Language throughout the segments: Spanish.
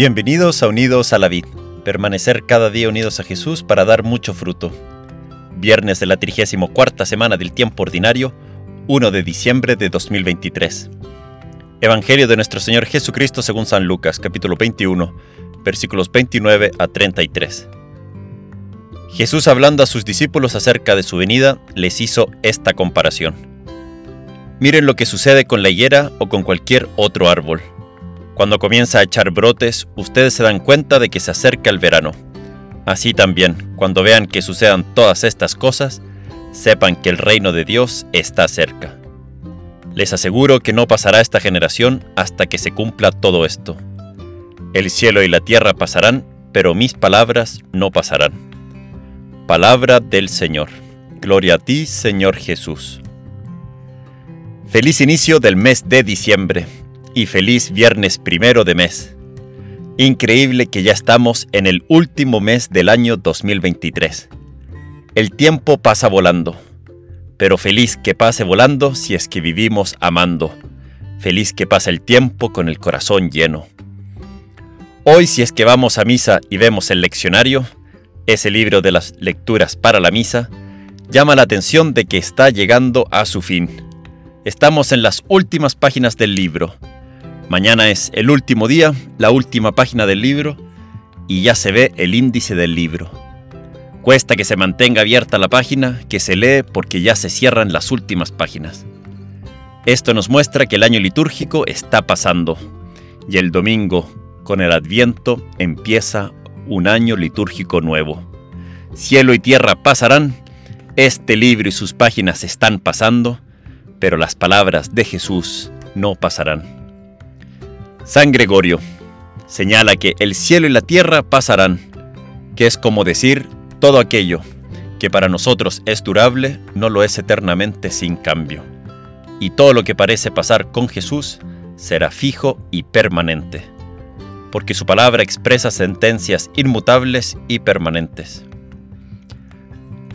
Bienvenidos a Unidos a la Vid, permanecer cada día unidos a Jesús para dar mucho fruto. Viernes de la 34 semana del tiempo ordinario, 1 de diciembre de 2023. Evangelio de nuestro Señor Jesucristo según San Lucas, capítulo 21, versículos 29 a 33. Jesús hablando a sus discípulos acerca de su venida, les hizo esta comparación. Miren lo que sucede con la higuera o con cualquier otro árbol. Cuando comienza a echar brotes, ustedes se dan cuenta de que se acerca el verano. Así también, cuando vean que sucedan todas estas cosas, sepan que el reino de Dios está cerca. Les aseguro que no pasará esta generación hasta que se cumpla todo esto. El cielo y la tierra pasarán, pero mis palabras no pasarán. Palabra del Señor. Gloria a ti, Señor Jesús. Feliz inicio del mes de diciembre y feliz viernes primero de mes. Increíble que ya estamos en el último mes del año 2023. El tiempo pasa volando, pero feliz que pase volando si es que vivimos amando. Feliz que pase el tiempo con el corazón lleno. Hoy si es que vamos a misa y vemos el leccionario, ese libro de las lecturas para la misa, llama la atención de que está llegando a su fin. Estamos en las últimas páginas del libro Mañana es el último día, la última página del libro, y ya se ve el índice del libro. Cuesta que se mantenga abierta la página, que se lee porque ya se cierran las últimas páginas. Esto nos muestra que el año litúrgico está pasando, y el domingo, con el adviento, empieza un año litúrgico nuevo. Cielo y tierra pasarán, este libro y sus páginas están pasando, pero las palabras de Jesús no pasarán. San Gregorio señala que el cielo y la tierra pasarán, que es como decir todo aquello que para nosotros es durable no lo es eternamente sin cambio. Y todo lo que parece pasar con Jesús será fijo y permanente, porque su palabra expresa sentencias inmutables y permanentes.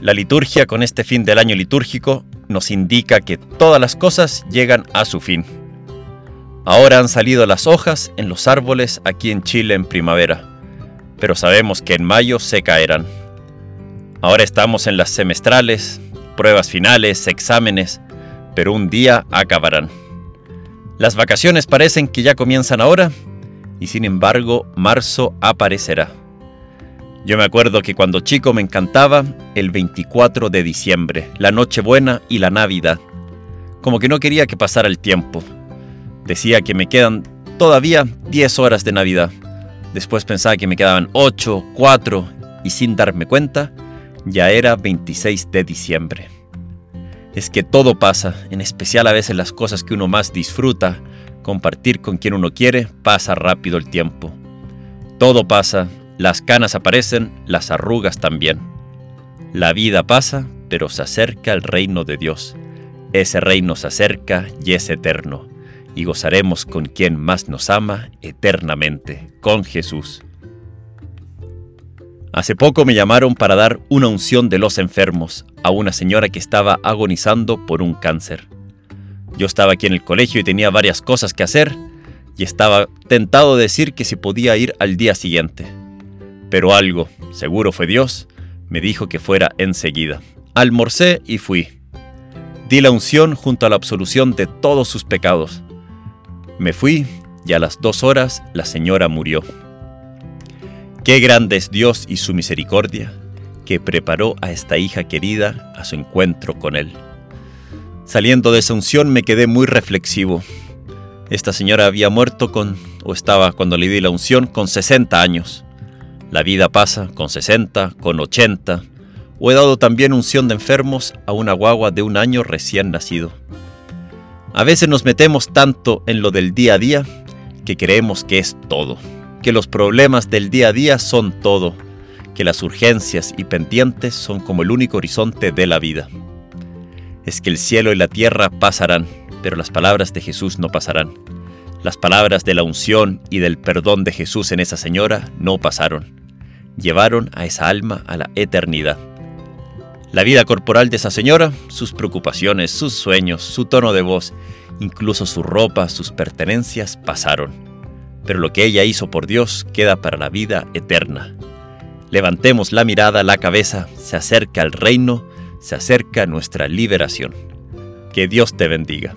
La liturgia con este fin del año litúrgico nos indica que todas las cosas llegan a su fin Ahora han salido las hojas en los árboles aquí en Chile en primavera, pero sabemos que en mayo se caerán. Ahora estamos en las semestrales, pruebas finales, exámenes, pero un día acabarán. Las vacaciones parecen que ya comienzan ahora, y sin embargo marzo aparecerá. Yo me acuerdo que cuando chico me encantaba el 24 de diciembre, la Nochebuena y la Navidad. Como que no quería que pasara el tiempo. Decía que me quedan todavía 10 horas de Navidad. Después pensaba que me quedaban 8, 4 y sin darme cuenta, ya era 26 de diciembre. Es que todo pasa, en especial a veces las cosas que uno más disfruta, compartir con quien uno quiere, pasa rápido el tiempo. Todo pasa, las canas aparecen, las arrugas también. La vida pasa, pero se acerca el reino de Dios. Ese reino se acerca y es eterno y gozaremos con quien más nos ama eternamente, con Jesús. Hace poco me llamaron para dar una unción de los enfermos a una señora que estaba agonizando por un cáncer. Yo estaba aquí en el colegio y tenía varias cosas que hacer y estaba tentado de decir que se podía ir al día siguiente. Pero algo, seguro fue Dios, me dijo que fuera enseguida. Almorcé y fui. Di la unción junto a la absolución de todos sus pecados me fui y a las dos horas la señora murió. Qué grande es Dios y su misericordia, que preparó a esta hija querida a su encuentro con Él. Saliendo de esa unción me quedé muy reflexivo. Esta señora había muerto con, o estaba cuando le di la unción, con 60 años. La vida pasa con 60, con 80, o he dado también unción de enfermos a una guagua de un año recién nacido. A veces nos metemos tanto en lo del día a día que creemos que es todo, que los problemas del día a día son todo, que las urgencias y pendientes son como el único horizonte de la vida. Es que el cielo y la tierra pasarán, pero las palabras de Jesús no pasarán. Las palabras de la unción y del perdón de Jesús en esa señora no pasaron. Llevaron a esa alma a la eternidad. La vida corporal de esa señora, sus preocupaciones, sus sueños, su tono de voz, incluso su ropa, sus pertenencias pasaron. pero lo que ella hizo por Dios queda para la vida eterna. Levantemos la mirada, la cabeza, se acerca el reino, se acerca nuestra liberación. Que Dios te bendiga.